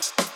it's